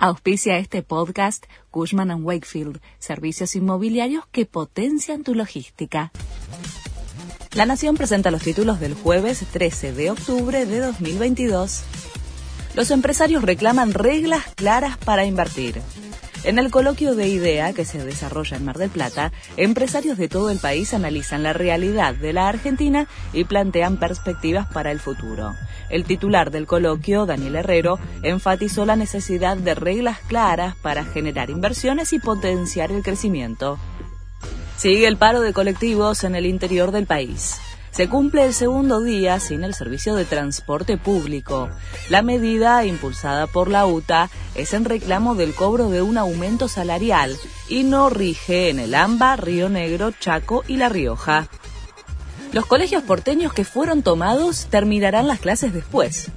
Auspicia este podcast Cushman ⁇ Wakefield, servicios inmobiliarios que potencian tu logística. La Nación presenta los títulos del jueves 13 de octubre de 2022. Los empresarios reclaman reglas claras para invertir. En el coloquio de IDEA que se desarrolla en Mar del Plata, empresarios de todo el país analizan la realidad de la Argentina y plantean perspectivas para el futuro. El titular del coloquio, Daniel Herrero, enfatizó la necesidad de reglas claras para generar inversiones y potenciar el crecimiento. Sigue el paro de colectivos en el interior del país. Se cumple el segundo día sin el servicio de transporte público. La medida, impulsada por la UTA, es en reclamo del cobro de un aumento salarial y no rige en el AMBA, Río Negro, Chaco y La Rioja. Los colegios porteños que fueron tomados terminarán las clases después.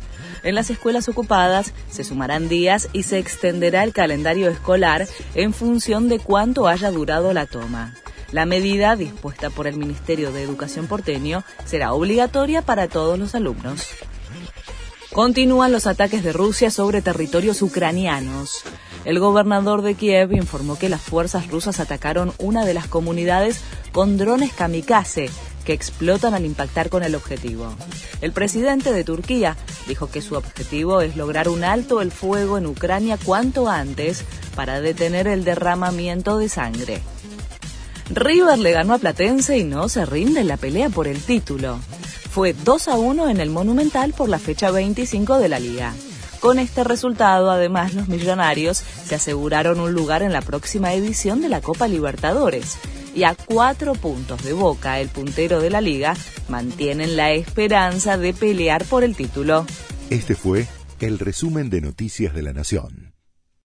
En las escuelas ocupadas se sumarán días y se extenderá el calendario escolar en función de cuánto haya durado la toma. La medida, dispuesta por el Ministerio de Educación porteño, será obligatoria para todos los alumnos. Continúan los ataques de Rusia sobre territorios ucranianos. El gobernador de Kiev informó que las fuerzas rusas atacaron una de las comunidades con drones kamikaze que explotan al impactar con el objetivo. El presidente de Turquía dijo que su objetivo es lograr un alto el fuego en Ucrania cuanto antes para detener el derramamiento de sangre. River le ganó a Platense y no se rinde en la pelea por el título. Fue 2 a 1 en el Monumental por la fecha 25 de la liga. Con este resultado, además, los millonarios se aseguraron un lugar en la próxima edición de la Copa Libertadores. Y a cuatro puntos de boca, el puntero de la liga, mantienen la esperanza de pelear por el título. Este fue el resumen de Noticias de la Nación.